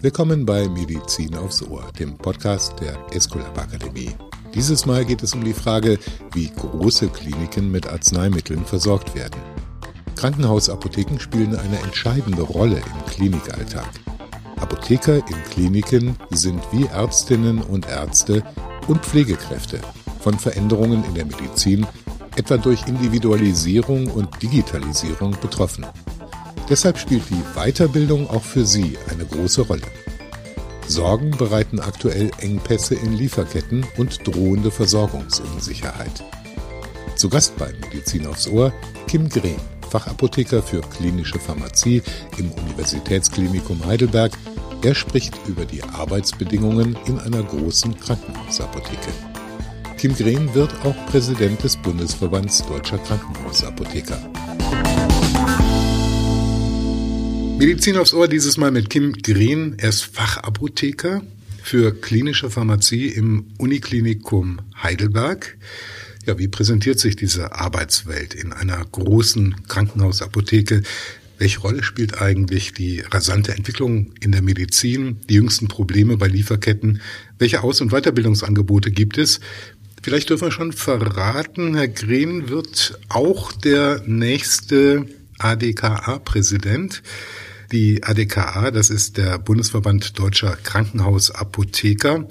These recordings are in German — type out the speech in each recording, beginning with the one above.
Willkommen bei Medizin aufs Ohr, dem Podcast der Esculap Akademie. Dieses Mal geht es um die Frage, wie große Kliniken mit Arzneimitteln versorgt werden. Krankenhausapotheken spielen eine entscheidende Rolle im Klinikalltag. Apotheker in Kliniken sind wie Ärztinnen und Ärzte und Pflegekräfte von Veränderungen in der Medizin, etwa durch Individualisierung und Digitalisierung betroffen. Deshalb spielt die Weiterbildung auch für sie eine große Rolle. Sorgen bereiten aktuell Engpässe in Lieferketten und drohende Versorgungsunsicherheit. Zu Gast bei Medizin aufs Ohr Kim Green, Fachapotheker für klinische Pharmazie im Universitätsklinikum Heidelberg. Er spricht über die Arbeitsbedingungen in einer großen Krankenhausapotheke. Kim Green wird auch Präsident des Bundesverbands Deutscher Krankenhausapotheker. Medizin aufs Ohr dieses Mal mit Kim Green. Er ist Fachapotheker für klinische Pharmazie im Uniklinikum Heidelberg. Ja, wie präsentiert sich diese Arbeitswelt in einer großen Krankenhausapotheke? Welche Rolle spielt eigentlich die rasante Entwicklung in der Medizin, die jüngsten Probleme bei Lieferketten? Welche Aus- und Weiterbildungsangebote gibt es? Vielleicht dürfen wir schon verraten, Herr Green wird auch der nächste ADKA-Präsident. Die ADKA, das ist der Bundesverband Deutscher Krankenhausapotheker.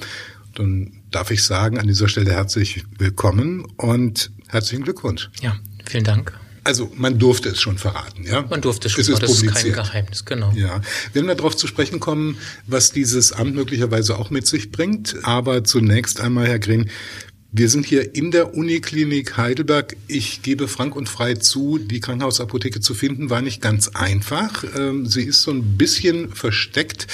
Dann darf ich sagen, an dieser Stelle herzlich willkommen und herzlichen Glückwunsch. Ja, vielen Dank. Also man durfte es schon verraten, ja? Man durfte es schon, es ist das ist kein Geheimnis, genau. Ja, wir werden darauf zu sprechen kommen, was dieses Amt möglicherweise auch mit sich bringt. Aber zunächst einmal, Herr Green, wir sind hier in der Uniklinik Heidelberg. Ich gebe frank und frei zu, die Krankenhausapotheke zu finden, war nicht ganz einfach. Ähm, sie ist so ein bisschen versteckt,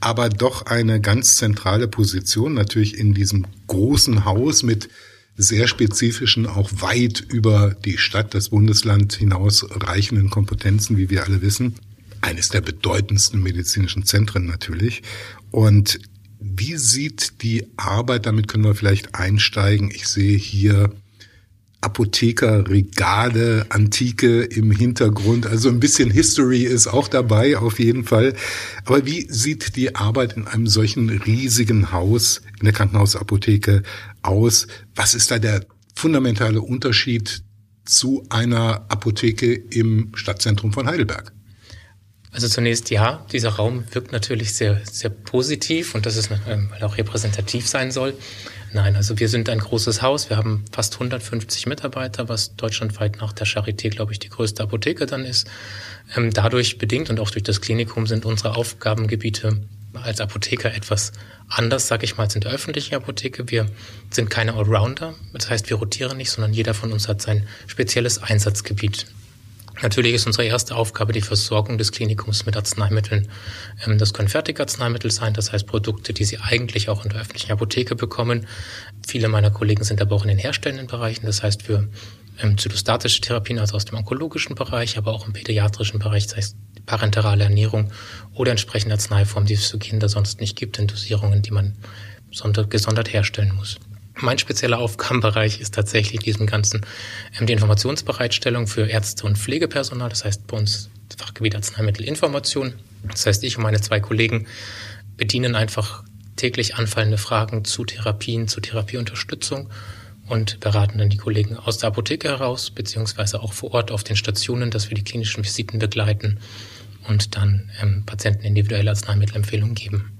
aber doch eine ganz zentrale Position, natürlich in diesem großen Haus mit sehr spezifischen, auch weit über die Stadt, das Bundesland hinaus reichenden Kompetenzen, wie wir alle wissen. Eines der bedeutendsten medizinischen Zentren natürlich. Und wie sieht die Arbeit, damit können wir vielleicht einsteigen. Ich sehe hier Apotheker, Regale, Antike im Hintergrund. Also ein bisschen History ist auch dabei, auf jeden Fall. Aber wie sieht die Arbeit in einem solchen riesigen Haus, in der Krankenhausapotheke aus? Was ist da der fundamentale Unterschied zu einer Apotheke im Stadtzentrum von Heidelberg? Also zunächst ja, dieser Raum wirkt natürlich sehr, sehr positiv und das ist, ähm, weil auch repräsentativ sein soll. Nein, also wir sind ein großes Haus. Wir haben fast 150 Mitarbeiter, was deutschlandweit nach der Charité, glaube ich, die größte Apotheke dann ist. Ähm, dadurch bedingt und auch durch das Klinikum sind unsere Aufgabengebiete als Apotheker etwas anders, sage ich mal, als in der öffentlichen Apotheke. Wir sind keine Allrounder. Das heißt, wir rotieren nicht, sondern jeder von uns hat sein spezielles Einsatzgebiet. Natürlich ist unsere erste Aufgabe die Versorgung des Klinikums mit Arzneimitteln. Ähm, das können Fertigarzneimittel sein, das heißt Produkte, die Sie eigentlich auch in der öffentlichen Apotheke bekommen. Viele meiner Kollegen sind aber auch in den herstellenden Bereichen, das heißt für ähm, zytostatische Therapien, also aus dem onkologischen Bereich, aber auch im pädiatrischen Bereich, das heißt parenterale Ernährung oder entsprechende Arzneiformen, die es für Kinder sonst nicht gibt, in Dosierungen, die man gesondert herstellen muss. Mein spezieller Aufgabenbereich ist tatsächlich diesen ganzen ähm, die Informationsbereitstellung für Ärzte und Pflegepersonal. Das heißt bei uns Fachgebiet Arzneimittelinformation. Das heißt, ich und meine zwei Kollegen bedienen einfach täglich anfallende Fragen zu Therapien, zu Therapieunterstützung und beraten dann die Kollegen aus der Apotheke heraus, beziehungsweise auch vor Ort auf den Stationen, dass wir die klinischen Visiten begleiten und dann ähm, Patienten individuelle Arzneimittelempfehlungen geben.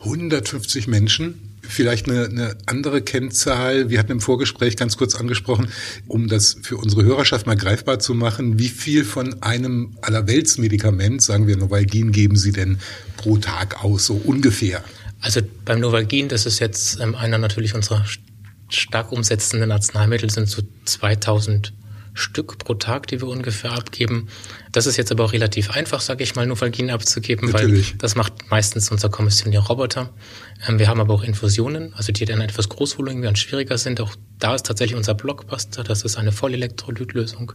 150 Menschen Vielleicht eine, eine andere Kennzahl. Wir hatten im Vorgespräch ganz kurz angesprochen, um das für unsere Hörerschaft mal greifbar zu machen. Wie viel von einem Allerweltsmedikament, sagen wir Novalgin, geben Sie denn pro Tag aus, so ungefähr? Also beim Novalgin, das ist jetzt ähm, einer natürlich unserer stark umsetzenden Arzneimittel, sind so 2000 Stück pro Tag, die wir ungefähr abgeben. Das ist jetzt aber auch relativ einfach, sage ich mal, Novalgin abzugeben, Natürlich. weil das macht meistens unser kommissionierter Roboter. Ähm, wir haben aber auch Infusionen, also die dann etwas großvolumiger und schwieriger sind. Auch da ist tatsächlich unser Blockbuster, das ist eine Vollelektrolytlösung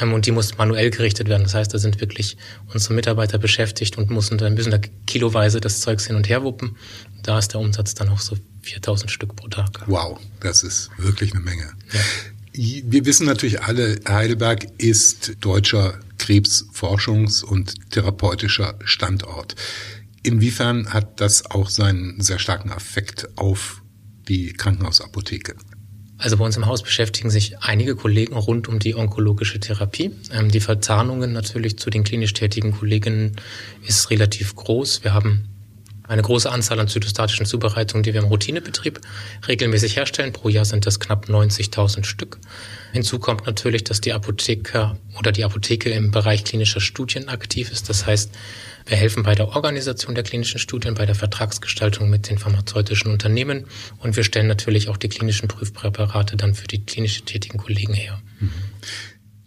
ähm, und die muss manuell gerichtet werden. Das heißt, da sind wirklich unsere Mitarbeiter beschäftigt und müssen, dann müssen da kiloweise das Zeugs hin und her wuppen. Da ist der Umsatz dann auch so 4000 Stück pro Tag. Wow, das ist wirklich eine Menge. Ja. Wir wissen natürlich alle, Heidelberg ist deutscher Krebsforschungs- und therapeutischer Standort. Inwiefern hat das auch seinen sehr starken Effekt auf die Krankenhausapotheke? Also bei uns im Haus beschäftigen sich einige Kollegen rund um die onkologische Therapie. Ähm, die Verzahnungen natürlich zu den klinisch tätigen Kolleginnen ist relativ groß. Wir haben eine große Anzahl an zytostatischen Zubereitungen, die wir im Routinebetrieb regelmäßig herstellen. Pro Jahr sind das knapp 90.000 Stück. Hinzu kommt natürlich, dass die Apotheker oder die Apotheke im Bereich klinischer Studien aktiv ist. Das heißt, wir helfen bei der Organisation der klinischen Studien, bei der Vertragsgestaltung mit den pharmazeutischen Unternehmen und wir stellen natürlich auch die klinischen Prüfpräparate dann für die klinisch tätigen Kollegen her. Mhm.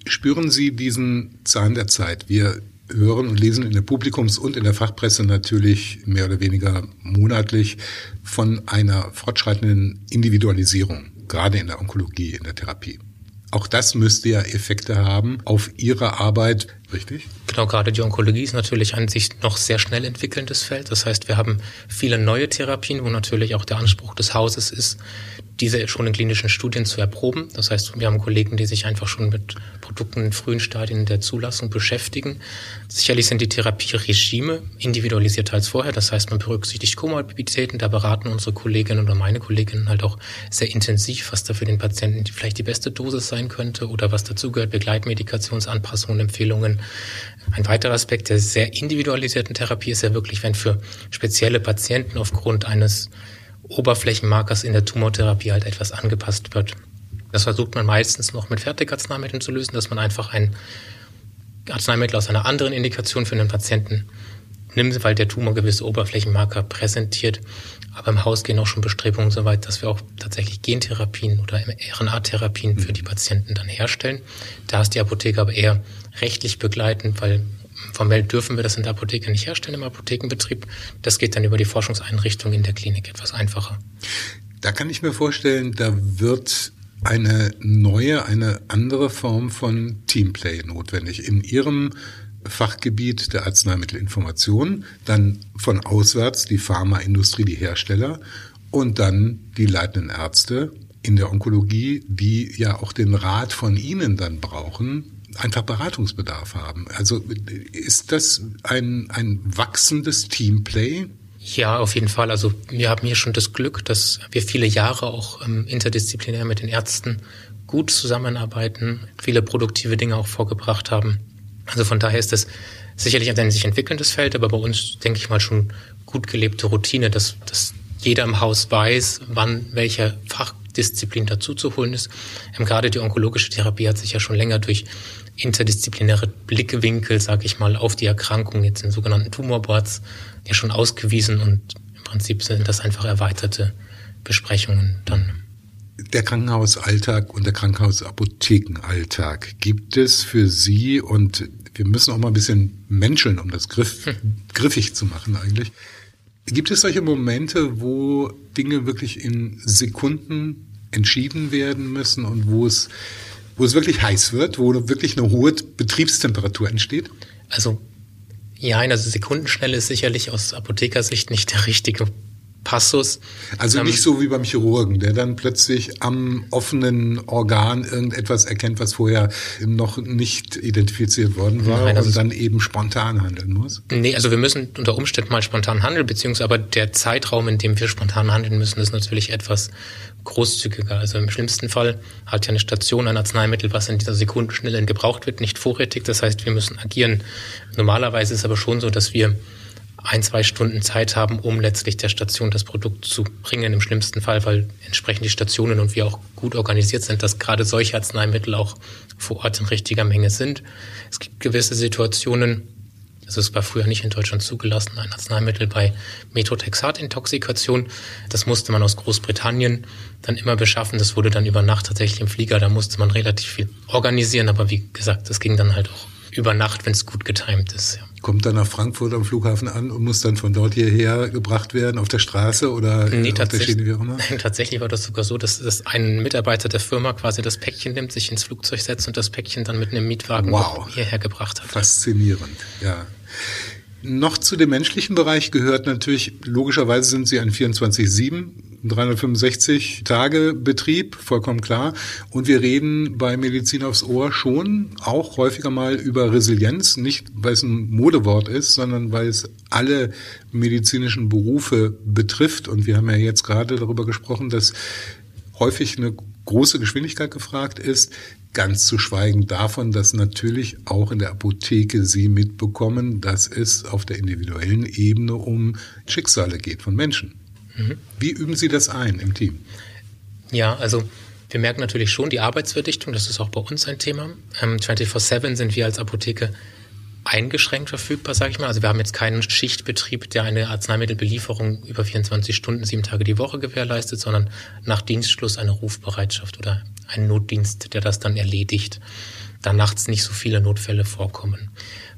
Spüren Sie diesen Zahn der Zeit? Wir hören und lesen in der Publikums- und in der Fachpresse natürlich mehr oder weniger monatlich von einer fortschreitenden Individualisierung, gerade in der Onkologie, in der Therapie. Auch das müsste ja Effekte haben auf Ihre Arbeit, richtig? Genau, gerade die Onkologie ist natürlich an sich noch sehr schnell entwickelndes Feld. Das heißt, wir haben viele neue Therapien, wo natürlich auch der Anspruch des Hauses ist, diese schon in klinischen Studien zu erproben. Das heißt, wir haben Kollegen, die sich einfach schon mit Produkten in frühen Stadien der Zulassung beschäftigen. Sicherlich sind die Therapieregime individualisierter als vorher. Das heißt, man berücksichtigt Komorbiditäten. Da beraten unsere Kolleginnen oder meine Kolleginnen halt auch sehr intensiv, was da für den Patienten vielleicht die beste Dosis sein könnte oder was dazugehört, Begleitmedikationsanpassungen, Empfehlungen. Ein weiterer Aspekt der sehr individualisierten Therapie ist ja wirklich, wenn für spezielle Patienten aufgrund eines Oberflächenmarkers in der Tumortherapie halt etwas angepasst wird. Das versucht man meistens noch mit Fertigarzneimitteln zu lösen, dass man einfach ein Arzneimittel aus einer anderen Indikation für einen Patienten nimmt, weil der Tumor gewisse Oberflächenmarker präsentiert. Aber im Haus gehen auch schon Bestrebungen so weit, dass wir auch tatsächlich Gentherapien oder RNA-Therapien für die Patienten dann herstellen. Da ist die Apotheke aber eher rechtlich begleitend, weil Formell dürfen wir das in der Apotheke nicht herstellen im Apothekenbetrieb. Das geht dann über die Forschungseinrichtung in der Klinik etwas einfacher. Da kann ich mir vorstellen, da wird eine neue, eine andere Form von Teamplay notwendig. In Ihrem Fachgebiet der Arzneimittelinformation, dann von auswärts die Pharmaindustrie, die Hersteller und dann die leitenden Ärzte in der Onkologie, die ja auch den Rat von Ihnen dann brauchen, einfach Beratungsbedarf haben. Also ist das ein, ein wachsendes Teamplay? Ja, auf jeden Fall. Also wir haben hier schon das Glück, dass wir viele Jahre auch ähm, interdisziplinär mit den Ärzten gut zusammenarbeiten, viele produktive Dinge auch vorgebracht haben. Also von daher ist das sicherlich ein sich entwickelndes Feld, aber bei uns, denke ich mal, schon gut gelebte Routine, dass, dass jeder im Haus weiß, wann welcher Fachdisziplin dazu zu holen ist. Ähm, gerade die onkologische Therapie hat sich ja schon länger durch interdisziplinäre Blickwinkel, sage ich mal, auf die Erkrankung, jetzt in sogenannten Tumorboards, ja schon ausgewiesen und im Prinzip sind das einfach erweiterte Besprechungen dann. Der Krankenhausalltag und der Krankenhausapothekenalltag gibt es für Sie und wir müssen auch mal ein bisschen menscheln, um das griff, hm. griffig zu machen eigentlich. Gibt es solche Momente, wo Dinge wirklich in Sekunden entschieden werden müssen und wo es wo es wirklich heiß wird, wo wirklich eine hohe Betriebstemperatur entsteht? Also ja, also Sekundenschnelle ist sicherlich aus Apothekersicht nicht der richtige Passus. Also ähm, nicht so wie beim Chirurgen, der dann plötzlich am offenen Organ irgendetwas erkennt, was vorher noch nicht identifiziert worden war Nein, also und dann eben spontan handeln muss. Nee, also wir müssen unter Umständen mal spontan handeln, beziehungsweise aber der Zeitraum, in dem wir spontan handeln müssen, ist natürlich etwas großzügiger. Also im schlimmsten Fall hat ja eine Station ein Arzneimittel, was in dieser Sekundenschnelle gebraucht wird, nicht vorrätig. Das heißt, wir müssen agieren. Normalerweise ist es aber schon so, dass wir ein, zwei Stunden Zeit haben, um letztlich der Station das Produkt zu bringen. Im schlimmsten Fall, weil entsprechend die Stationen und wir auch gut organisiert sind, dass gerade solche Arzneimittel auch vor Ort in richtiger Menge sind. Es gibt gewisse Situationen, also es war früher nicht in Deutschland zugelassen, ein Arzneimittel bei Methotrexat-Intoxikation. Das musste man aus Großbritannien dann immer beschaffen. Das wurde dann über Nacht tatsächlich im Flieger. Da musste man relativ viel organisieren. Aber wie gesagt, das ging dann halt auch über Nacht, wenn es gut getimt ist. Ja kommt dann nach Frankfurt am Flughafen an und muss dann von dort hierher gebracht werden auf der Straße oder nee, auf der Schiene, wie auch immer? Tatsächlich war das sogar so, dass, dass ein Mitarbeiter der Firma quasi das Päckchen nimmt, sich ins Flugzeug setzt und das Päckchen dann mit einem Mietwagen wow. hierher gebracht hat. Faszinierend, ja. Noch zu dem menschlichen Bereich gehört natürlich, logischerweise sind sie ein 24-7, 365 Tage Betrieb, vollkommen klar. Und wir reden bei Medizin aufs Ohr schon auch häufiger mal über Resilienz, nicht weil es ein Modewort ist, sondern weil es alle medizinischen Berufe betrifft. Und wir haben ja jetzt gerade darüber gesprochen, dass häufig eine große Geschwindigkeit gefragt ist. Ganz zu schweigen davon, dass natürlich auch in der Apotheke Sie mitbekommen, dass es auf der individuellen Ebene um Schicksale geht von Menschen. Mhm. Wie üben Sie das ein im Team? Ja, also wir merken natürlich schon die Arbeitsverdichtung, das ist auch bei uns ein Thema. Ähm, 24-7 sind wir als Apotheke eingeschränkt verfügbar, sage ich mal. Also wir haben jetzt keinen Schichtbetrieb, der eine Arzneimittelbelieferung über 24 Stunden, sieben Tage die Woche gewährleistet, sondern nach Dienstschluss eine Rufbereitschaft oder einen Notdienst, der das dann erledigt, da nachts nicht so viele Notfälle vorkommen.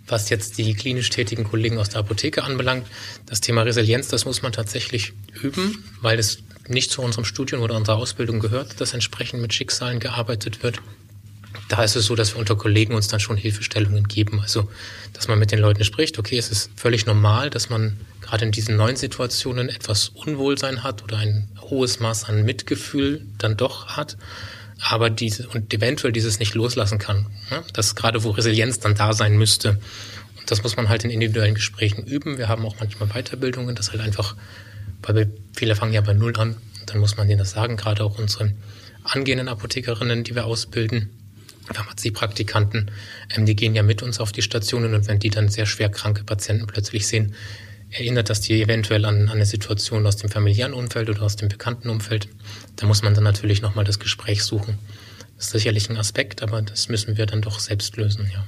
Was jetzt die klinisch tätigen Kollegen aus der Apotheke anbelangt, das Thema Resilienz, das muss man tatsächlich üben, weil es nicht zu unserem Studium oder unserer Ausbildung gehört, dass entsprechend mit Schicksalen gearbeitet wird da ist es so, dass wir unter Kollegen uns dann schon Hilfestellungen geben. Also, dass man mit den Leuten spricht, okay, es ist völlig normal, dass man gerade in diesen neuen Situationen etwas Unwohlsein hat oder ein hohes Maß an Mitgefühl dann doch hat, aber diese und eventuell dieses nicht loslassen kann. Ne? Das gerade wo Resilienz dann da sein müsste. Und das muss man halt in individuellen Gesprächen üben. Wir haben auch manchmal Weiterbildungen, das halt einfach, weil wir, viele fangen ja bei Null an, dann muss man denen das sagen, gerade auch unsere angehenden Apothekerinnen, die wir ausbilden Pharmaziepraktikanten, ähm, die gehen ja mit uns auf die Stationen und wenn die dann sehr schwer kranke Patienten plötzlich sehen, erinnert das die eventuell an, an eine Situation aus dem familiären Umfeld oder aus dem bekannten Umfeld. Da muss man dann natürlich nochmal das Gespräch suchen. Das ist sicherlich ein Aspekt, aber das müssen wir dann doch selbst lösen, ja.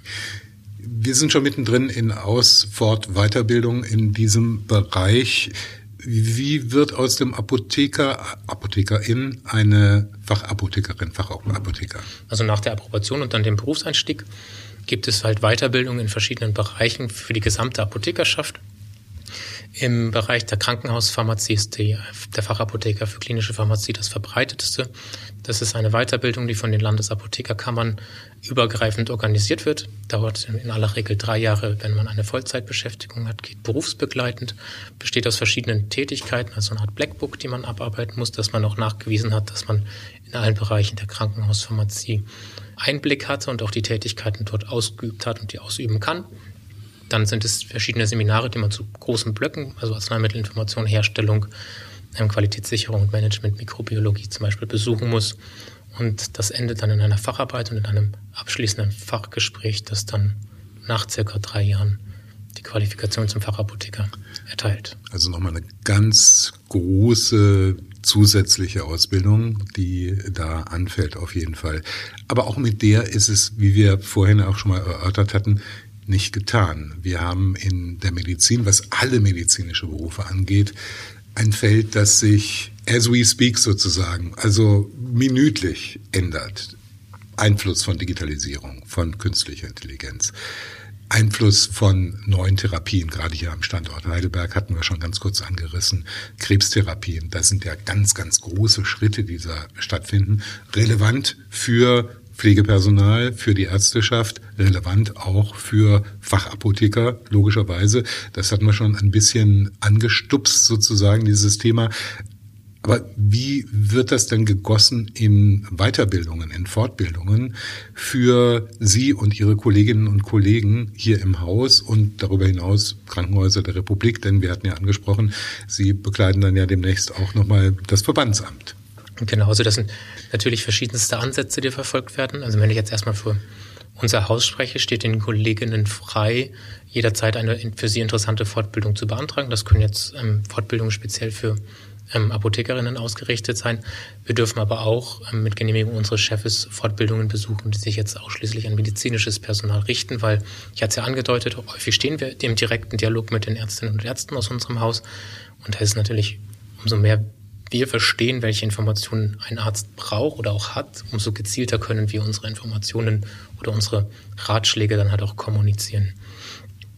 Wir sind schon mittendrin in Aus-, Fort-, Weiterbildung in diesem Bereich. Wie wird aus dem Apotheker, Apothekerin eine Fachapothekerin, Fachapotheker? Also nach der Approbation und dann dem Berufseinstieg gibt es halt Weiterbildung in verschiedenen Bereichen für die gesamte Apothekerschaft. Im Bereich der Krankenhauspharmazie ist die, der Fachapotheker für klinische Pharmazie das verbreitetste. Das ist eine Weiterbildung, die von den Landesapothekerkammern übergreifend organisiert wird. Dauert in aller Regel drei Jahre, wenn man eine Vollzeitbeschäftigung hat, geht berufsbegleitend, besteht aus verschiedenen Tätigkeiten, also eine Art Blackbook, die man abarbeiten muss, dass man auch nachgewiesen hat, dass man in allen Bereichen der Krankenhauspharmazie Einblick hatte und auch die Tätigkeiten dort ausgeübt hat und die ausüben kann. Dann sind es verschiedene Seminare, die man zu großen Blöcken, also Arzneimittelinformation, Herstellung, ähm, Qualitätssicherung und Management, Mikrobiologie zum Beispiel besuchen muss. Und das endet dann in einer Facharbeit und in einem abschließenden Fachgespräch, das dann nach circa drei Jahren die Qualifikation zum Fachapotheker erteilt. Also nochmal eine ganz große zusätzliche Ausbildung, die da anfällt auf jeden Fall. Aber auch mit der ist es, wie wir vorhin auch schon mal erörtert hatten, nicht getan. Wir haben in der Medizin, was alle medizinische Berufe angeht, ein Feld, das sich as we speak sozusagen, also minütlich ändert. Einfluss von Digitalisierung, von künstlicher Intelligenz. Einfluss von neuen Therapien, gerade hier am Standort Heidelberg hatten wir schon ganz kurz angerissen, Krebstherapien, das sind ja ganz, ganz große Schritte, die da stattfinden, relevant für Pflegepersonal, für die Ärzteschaft, relevant auch für Fachapotheker, logischerweise. Das hat man schon ein bisschen angestupst, sozusagen, dieses Thema. Aber wie wird das denn gegossen in Weiterbildungen, in Fortbildungen für Sie und Ihre Kolleginnen und Kollegen hier im Haus und darüber hinaus Krankenhäuser der Republik? Denn wir hatten ja angesprochen, Sie bekleiden dann ja demnächst auch nochmal das Verbandsamt. Genau, also das sind natürlich verschiedenste Ansätze, die verfolgt werden. Also wenn ich jetzt erstmal für unser Haus spreche, steht den Kolleginnen frei, jederzeit eine für sie interessante Fortbildung zu beantragen. Das können jetzt ähm, Fortbildungen speziell für ähm, Apothekerinnen ausgerichtet sein. Wir dürfen aber auch ähm, mit Genehmigung unseres Chefs Fortbildungen besuchen, die sich jetzt ausschließlich an medizinisches Personal richten, weil ich hatte es ja angedeutet, häufig stehen wir im direkten Dialog mit den Ärztinnen und Ärzten aus unserem Haus. Und da ist natürlich umso mehr wir verstehen, welche Informationen ein Arzt braucht oder auch hat, umso gezielter können wir unsere Informationen oder unsere Ratschläge dann halt auch kommunizieren.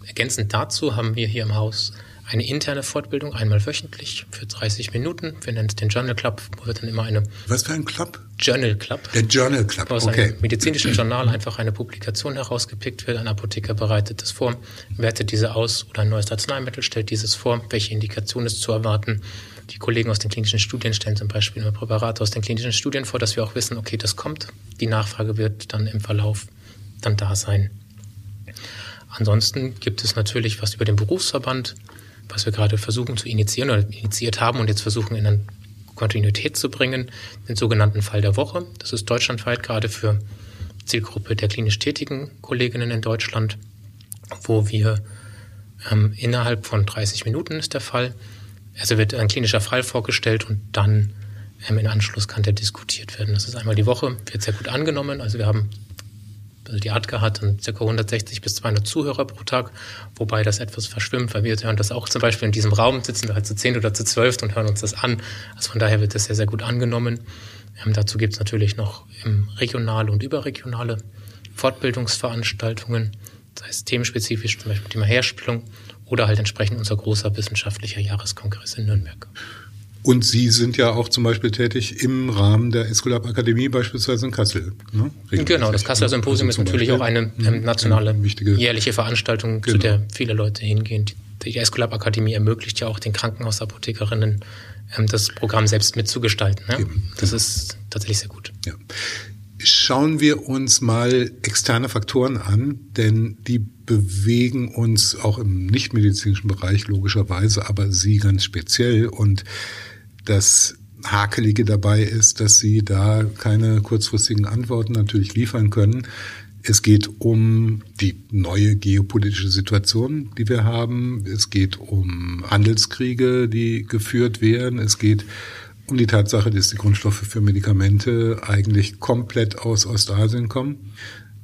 Ergänzend dazu haben wir hier im Haus eine interne Fortbildung, einmal wöchentlich für 30 Minuten. Wir nennen es den Journal Club, wo wir dann immer eine... Was für ein Club? Journal Club. Der Journal Club, aus okay. einem medizinischen Journal einfach eine Publikation herausgepickt wird. Ein Apotheker bereitet das vor, wertet diese aus oder ein neues Arzneimittel stellt dieses vor, welche Indikation ist zu erwarten. Die Kollegen aus den klinischen Studien stellen zum Beispiel immer Präparate aus den klinischen Studien vor, dass wir auch wissen, okay, das kommt. Die Nachfrage wird dann im Verlauf dann da sein. Ansonsten gibt es natürlich was über den Berufsverband, was wir gerade versuchen zu initiieren oder initiiert haben und jetzt versuchen in eine Kontinuität zu bringen, den sogenannten Fall der Woche. Das ist deutschlandweit gerade für Zielgruppe der klinisch tätigen Kolleginnen in Deutschland, wo wir ähm, innerhalb von 30 Minuten ist der Fall. Also wird ein klinischer Fall vorgestellt und dann ähm, in Anschluss kann der diskutiert werden. Das ist einmal die Woche, wird sehr gut angenommen. Also wir haben also die ADGA hat dann ca. 160 bis 200 Zuhörer pro Tag, wobei das etwas verschwimmt, weil wir hören das auch zum Beispiel in diesem Raum, sitzen wir halt zu 10 oder zu 12 und hören uns das an. Also von daher wird das sehr, sehr gut angenommen. Ähm, dazu gibt es natürlich noch regionale und überregionale Fortbildungsveranstaltungen, sei es themenspezifisch, zum Beispiel Thema Herstellung oder halt entsprechend unser großer wissenschaftlicher Jahreskongress in Nürnberg. Und Sie sind ja auch zum Beispiel tätig im Rahmen der Escolab Akademie beispielsweise in Kassel. Ne? Genau, das Kasseler Symposium also ist natürlich Beispiel. auch eine ähm, nationale eine wichtige, jährliche Veranstaltung, genau. zu der viele Leute hingehen. Die Escolab Akademie ermöglicht ja auch den Krankenhausapothekerinnen ähm, das Programm selbst mitzugestalten. Ne? Das ist tatsächlich sehr gut. Ja. Schauen wir uns mal externe Faktoren an, denn die bewegen uns auch im nichtmedizinischen Bereich logischerweise, aber Sie ganz speziell. Und das Hakelige dabei ist, dass Sie da keine kurzfristigen Antworten natürlich liefern können. Es geht um die neue geopolitische Situation, die wir haben. Es geht um Handelskriege, die geführt werden. Es geht die Tatsache, dass die Grundstoffe für Medikamente eigentlich komplett aus Ostasien kommen,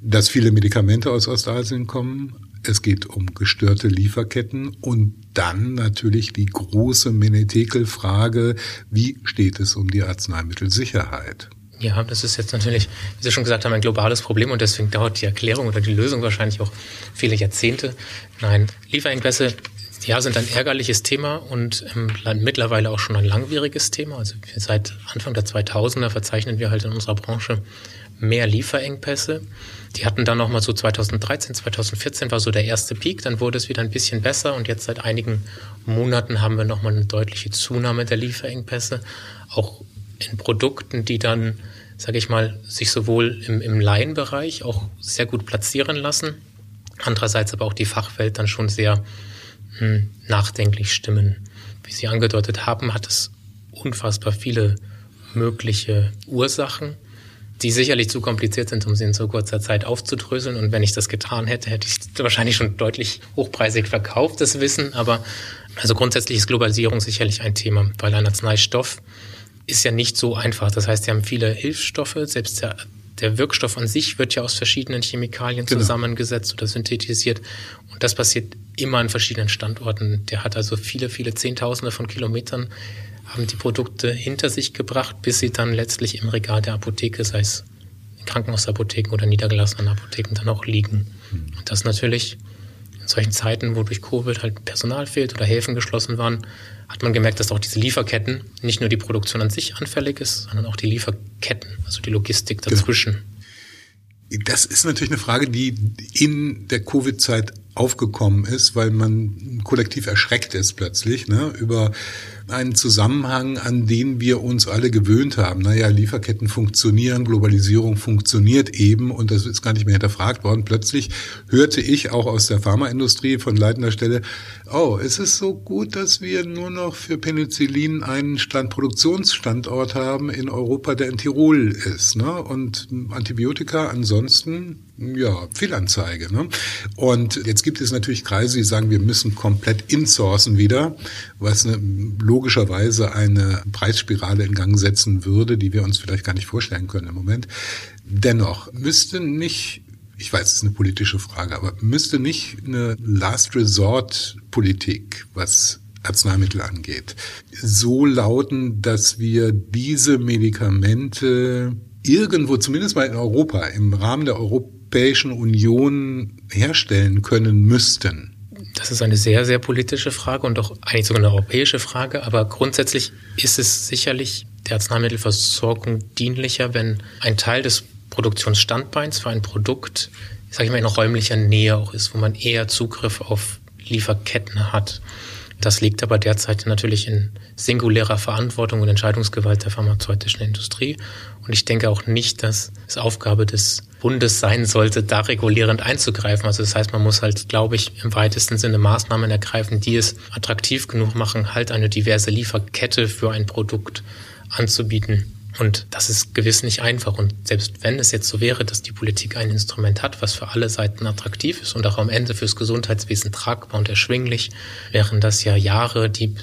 dass viele Medikamente aus Ostasien kommen. Es geht um gestörte Lieferketten und dann natürlich die große Menetekel-Frage, wie steht es um die Arzneimittelsicherheit? Ja, das ist jetzt natürlich, wie Sie schon gesagt haben, ein globales Problem und deswegen dauert die Erklärung oder die Lösung wahrscheinlich auch viele Jahrzehnte. Nein, Lieferengpässe ja, sind ein ärgerliches Thema und ähm, mittlerweile auch schon ein langwieriges Thema. Also seit Anfang der 2000er verzeichnen wir halt in unserer Branche mehr Lieferengpässe. Die hatten dann nochmal so 2013, 2014 war so der erste Peak, dann wurde es wieder ein bisschen besser und jetzt seit einigen Monaten haben wir nochmal eine deutliche Zunahme der Lieferengpässe, auch in Produkten, die dann, sage ich mal, sich sowohl im, im Laienbereich auch sehr gut platzieren lassen, andererseits aber auch die Fachwelt dann schon sehr nachdenklich stimmen. Wie Sie angedeutet haben, hat es unfassbar viele mögliche Ursachen, die sicherlich zu kompliziert sind, um sie in so kurzer Zeit aufzudröseln. Und wenn ich das getan hätte, hätte ich wahrscheinlich schon deutlich hochpreisig verkauft, das Wissen. Aber also grundsätzlich ist Globalisierung sicherlich ein Thema, weil ein Arzneistoff ist ja nicht so einfach. Das heißt, sie haben viele Hilfsstoffe, selbst der der Wirkstoff an sich wird ja aus verschiedenen Chemikalien genau. zusammengesetzt oder synthetisiert. Und das passiert immer an verschiedenen Standorten. Der hat also viele, viele Zehntausende von Kilometern, haben die Produkte hinter sich gebracht, bis sie dann letztlich im Regal der Apotheke, sei es in Krankenhausapotheken oder niedergelassenen Apotheken, dann auch liegen. Hm. Und das natürlich in solchen Zeiten, wo durch Covid halt Personal fehlt oder Häfen geschlossen waren, hat man gemerkt, dass auch diese Lieferketten nicht nur die Produktion an sich anfällig ist, sondern auch die Lieferketten, also die Logistik genau. dazwischen. Genau. Das ist natürlich eine Frage, die in der Covid-Zeit aufgekommen ist, weil man kollektiv erschreckt ist plötzlich ne, über einen Zusammenhang, an den wir uns alle gewöhnt haben. Naja, Lieferketten funktionieren, Globalisierung funktioniert eben und das ist gar nicht mehr hinterfragt worden. Plötzlich hörte ich auch aus der Pharmaindustrie von leitender Stelle, oh, ist es so gut, dass wir nur noch für Penicillin einen Stand Produktionsstandort haben in Europa, der in Tirol ist. Ne? Und Antibiotika ansonsten ja, Fehlanzeige. Ne? Und jetzt gibt es natürlich Kreise, die sagen, wir müssen komplett insourcen wieder, was eine, logischerweise eine Preisspirale in Gang setzen würde, die wir uns vielleicht gar nicht vorstellen können im Moment. Dennoch müsste nicht ich weiß, es ist eine politische Frage, aber müsste nicht eine Last Resort Politik, was Arzneimittel angeht, so lauten, dass wir diese Medikamente irgendwo, zumindest mal in Europa, im Rahmen der Europa Europäischen Union herstellen können müssten? Das ist eine sehr, sehr politische Frage und auch eigentlich sogar eine europäische Frage. Aber grundsätzlich ist es sicherlich der Arzneimittelversorgung dienlicher, wenn ein Teil des Produktionsstandbeins für ein Produkt, sage ich mal, in räumlicher Nähe auch ist, wo man eher Zugriff auf Lieferketten hat. Das liegt aber derzeit natürlich in singulärer Verantwortung und Entscheidungsgewalt der pharmazeutischen Industrie. Und ich denke auch nicht, dass es Aufgabe des Bundes sein sollte, da regulierend einzugreifen. Also das heißt, man muss halt, glaube ich, im weitesten Sinne Maßnahmen ergreifen, die es attraktiv genug machen, halt eine diverse Lieferkette für ein Produkt anzubieten. Und das ist gewiss nicht einfach. Und selbst wenn es jetzt so wäre, dass die Politik ein Instrument hat, was für alle Seiten attraktiv ist und auch am Ende fürs Gesundheitswesen tragbar und erschwinglich, wären das ja Jahre, die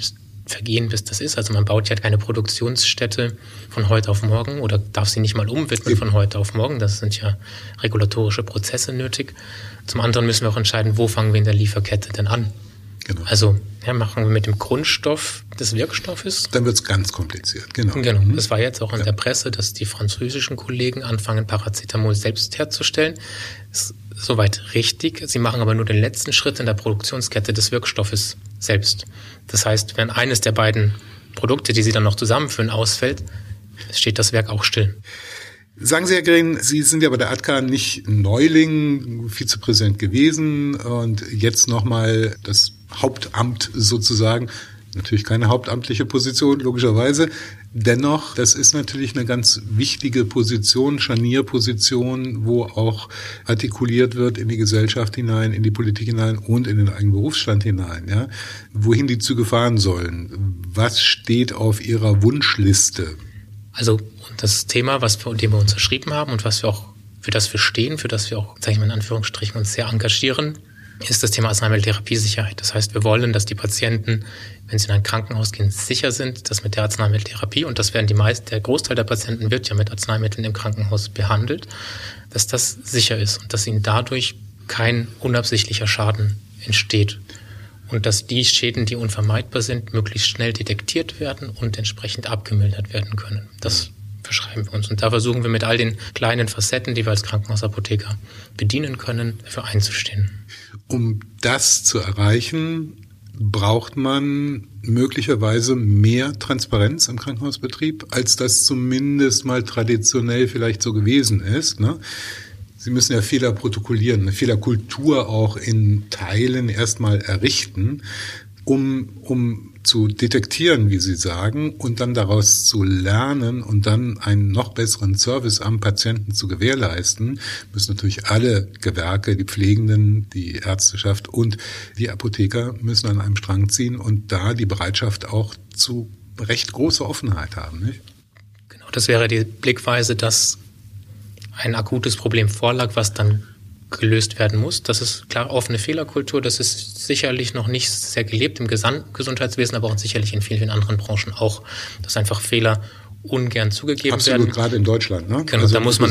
vergehen, bis das ist. Also man baut ja keine Produktionsstätte von heute auf morgen oder darf sie nicht mal umwidmen von heute auf morgen. Das sind ja regulatorische Prozesse nötig. Zum anderen müssen wir auch entscheiden, wo fangen wir in der Lieferkette denn an? Genau. Also ja, machen wir mit dem Grundstoff des Wirkstoffes. Dann wird es ganz kompliziert, genau. Genau. Mhm. Das war jetzt auch in ja. der Presse, dass die französischen Kollegen anfangen, Paracetamol selbst herzustellen. Ist soweit richtig. Sie machen aber nur den letzten Schritt in der Produktionskette des Wirkstoffes selbst. Das heißt, wenn eines der beiden Produkte, die Sie dann noch zusammenführen, ausfällt, steht das Werk auch still. Sagen Sie, Herr Green, Sie sind ja bei der ATKA nicht Neuling, Vizepräsident gewesen und jetzt nochmal das Hauptamt sozusagen. Natürlich keine hauptamtliche Position, logischerweise. Dennoch, das ist natürlich eine ganz wichtige Position, Scharnierposition, wo auch artikuliert wird in die Gesellschaft hinein, in die Politik hinein und in den eigenen Berufsstand hinein, ja. Wohin die Züge fahren sollen. Was steht auf Ihrer Wunschliste? Also, das Thema, was wir, dem wir uns erschrieben haben und was wir auch, für das wir stehen, für das wir auch, sage ich mal in Anführungsstrichen, uns sehr engagieren, ist das Thema Arzneimitteltherapiesicherheit. Das heißt, wir wollen, dass die Patienten, wenn sie in ein Krankenhaus gehen, sicher sind, dass mit der Arzneimitteltherapie, und das werden die meisten, der Großteil der Patienten wird ja mit Arzneimitteln im Krankenhaus behandelt, dass das sicher ist und dass ihnen dadurch kein unabsichtlicher Schaden entsteht. Und dass die Schäden, die unvermeidbar sind, möglichst schnell detektiert werden und entsprechend abgemildert werden können. Das verschreiben wir uns. Und da versuchen wir mit all den kleinen Facetten, die wir als Krankenhausapotheker bedienen können, dafür einzustehen. Um das zu erreichen, braucht man möglicherweise mehr Transparenz im Krankenhausbetrieb, als das zumindest mal traditionell vielleicht so gewesen ist. Ne? Sie müssen ja Fehler protokollieren, eine Fehlerkultur auch in Teilen erstmal errichten, um, um zu detektieren, wie Sie sagen, und dann daraus zu lernen und dann einen noch besseren Service am Patienten zu gewährleisten, müssen natürlich alle Gewerke, die Pflegenden, die Ärzteschaft und die Apotheker müssen an einem Strang ziehen und da die Bereitschaft auch zu recht großer Offenheit haben. Nicht? Genau, das wäre die Blickweise, dass ein akutes Problem vorlag, was dann gelöst werden muss. Das ist klar offene Fehlerkultur. Das ist sicherlich noch nicht sehr gelebt im Gesundheitswesen, aber auch sicherlich in vielen, vielen anderen Branchen auch, dass einfach Fehler ungern zugegeben Absolut, werden. Gerade in Deutschland. Ne? Genau, also da muss man,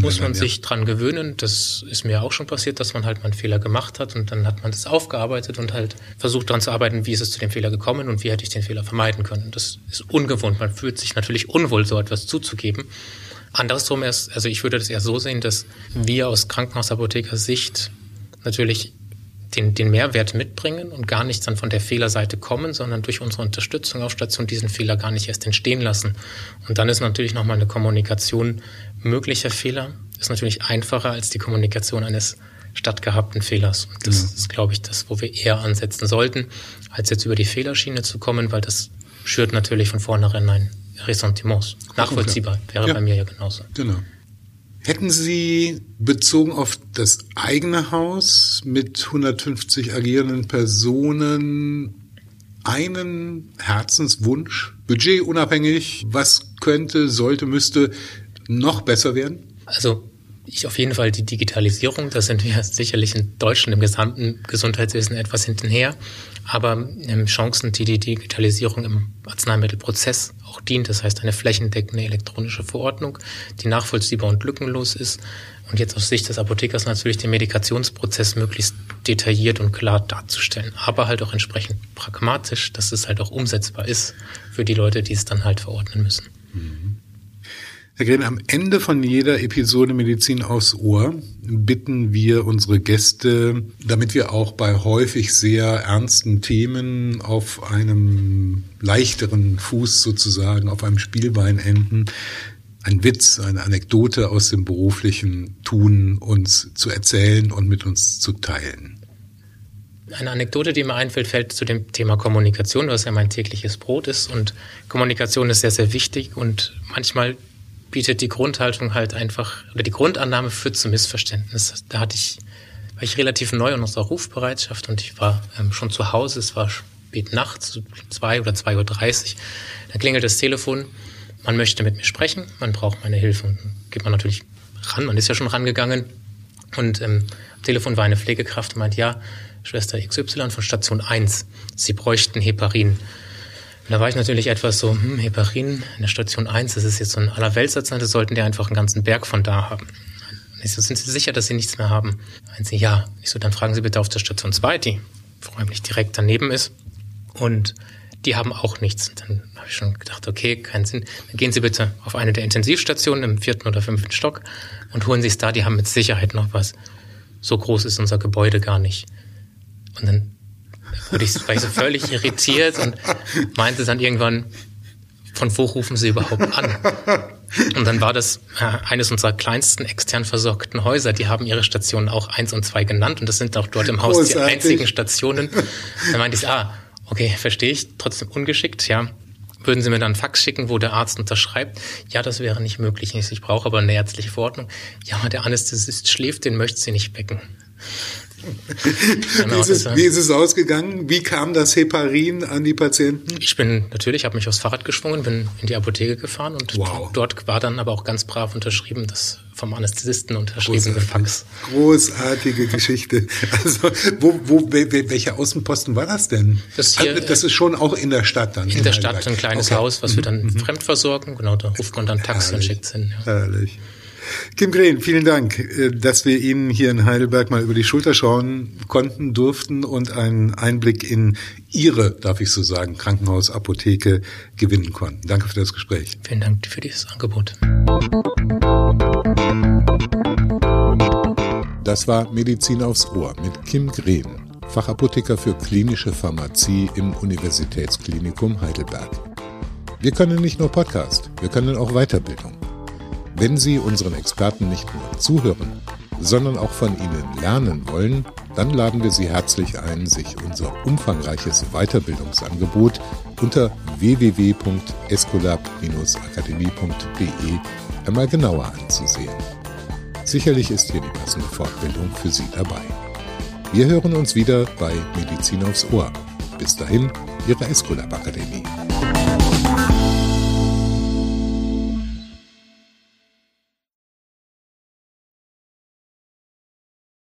muss man sich ja. dran gewöhnen. Das ist mir auch schon passiert, dass man halt mal einen Fehler gemacht hat und dann hat man das aufgearbeitet und halt versucht daran zu arbeiten, wie ist es zu dem Fehler gekommen und wie hätte ich den Fehler vermeiden können. Das ist ungewohnt. Man fühlt sich natürlich unwohl, so etwas zuzugeben. Andersrum ist, also ich würde das eher so sehen, dass wir aus Krankenhausapothekers Sicht natürlich den, den Mehrwert mitbringen und gar nicht dann von der Fehlerseite kommen, sondern durch unsere Unterstützung auf Station diesen Fehler gar nicht erst entstehen lassen. Und dann ist natürlich nochmal eine Kommunikation möglicher Fehler, ist natürlich einfacher als die Kommunikation eines stattgehabten Fehlers. Und das genau. ist, glaube ich, das, wo wir eher ansetzen sollten, als jetzt über die Fehlerschiene zu kommen, weil das schürt natürlich von vornherein ein Ressentiments. Nachvollziehbar, wäre ja. bei mir ja genauso. Genau. Hätten Sie bezogen auf das eigene Haus mit 150 agierenden Personen einen Herzenswunsch, budgetunabhängig, was könnte, sollte, müsste noch besser werden? Also ich auf jeden Fall die Digitalisierung, da sind wir sicherlich in Deutschland im gesamten Gesundheitswesen etwas hintenher. Aber ähm, Chancen, die die Digitalisierung im Arzneimittelprozess auch dient, das heißt eine flächendeckende elektronische Verordnung, die nachvollziehbar und lückenlos ist und jetzt aus Sicht des Apothekers natürlich den Medikationsprozess möglichst detailliert und klar darzustellen, aber halt auch entsprechend pragmatisch, dass es halt auch umsetzbar ist für die Leute, die es dann halt verordnen müssen. Mhm. Herr Green, am Ende von jeder Episode Medizin aufs Ohr bitten wir unsere Gäste, damit wir auch bei häufig sehr ernsten Themen auf einem leichteren Fuß sozusagen, auf einem Spielbein enden, ein Witz, eine Anekdote aus dem beruflichen Tun uns zu erzählen und mit uns zu teilen. Eine Anekdote, die mir einfällt, fällt zu dem Thema Kommunikation, was ja mein tägliches Brot ist. Und Kommunikation ist sehr, sehr wichtig und manchmal bietet die Grundhaltung halt einfach, oder die Grundannahme führt zu Missverständnis. Da hatte ich, war ich relativ neu in unserer Rufbereitschaft und ich war ähm, schon zu Hause, es war spät nachts, zwei oder zwei Uhr. dreißig. Da klingelt das Telefon, man möchte mit mir sprechen, man braucht meine Hilfe. Und geht man natürlich ran, man ist ja schon rangegangen. Und ähm, am Telefon war eine Pflegekraft und meint, ja, Schwester XY von Station 1, Sie bräuchten Heparin da war ich natürlich etwas so, hm, Heparin in der Station 1, das ist jetzt so ein Allerweltsarzneimittel, sollten die einfach einen ganzen Berg von da haben. Ich so, sind Sie sicher, dass Sie nichts mehr haben? Meinen Sie, ja. Ich so, dann fragen Sie bitte auf der Station 2, die räumlich direkt daneben ist. Und die haben auch nichts. dann habe ich schon gedacht, okay, keinen Sinn. Dann gehen Sie bitte auf eine der Intensivstationen im vierten oder fünften Stock und holen Sie es da, die haben mit Sicherheit noch was. So groß ist unser Gebäude gar nicht. Und dann wurde ich, war ich so völlig irritiert und meinte dann irgendwann, von wo rufen Sie überhaupt an? Und dann war das äh, eines unserer kleinsten extern versorgten Häuser. Die haben ihre Stationen auch eins und zwei genannt und das sind auch dort im Haus Großartig. die einzigen Stationen. Dann meinte ich, ah, okay, verstehe ich, trotzdem ungeschickt, ja. Würden Sie mir dann einen Fax schicken, wo der Arzt unterschreibt? Ja, das wäre nicht möglich. Ich brauche aber eine ärztliche Verordnung. Ja, der Anästhesist schläft, den möchte Sie nicht wecken. Genau, wie, ist es, wie ist es ausgegangen? Wie kam das Heparin an die Patienten? Ich bin natürlich, habe mich aufs Fahrrad geschwungen, bin in die Apotheke gefahren und wow. dort war dann aber auch ganz brav unterschrieben, das vom Anästhesisten unterschriebene Fax. Großartige Geschichte. Also wo, wo, welcher Außenposten war das denn? Das, hier, also, das ist schon auch in der Stadt dann. In, in der Stadt ein kleines okay. Haus, was wir dann mhm. fremdversorgen. Genau, da ruft man dann Taxi Herrlich. und schickt es hin. Ja. Herrlich. Kim Green, vielen Dank, äh, dass wir Ihnen hier in Heidelberg mal über die Schulter schauen konnten, durften und einen Einblick in Ihre, darf ich so sagen, Krankenhausapotheke gewinnen konnten. Danke für das Gespräch. Vielen Dank für dieses Angebot. Das war Medizin aufs Ohr mit Kim Green, Fachapotheker für klinische Pharmazie im Universitätsklinikum Heidelberg. Wir können nicht nur Podcast, wir können auch Weiterbildung. Wenn Sie unseren Experten nicht nur zuhören, sondern auch von ihnen lernen wollen, dann laden wir Sie herzlich ein, sich unser umfangreiches Weiterbildungsangebot unter www.escolab-akademie.de einmal genauer anzusehen. Sicherlich ist hier die passende Fortbildung für Sie dabei. Wir hören uns wieder bei Medizin aufs Ohr. Bis dahin, Ihre Escolab Akademie.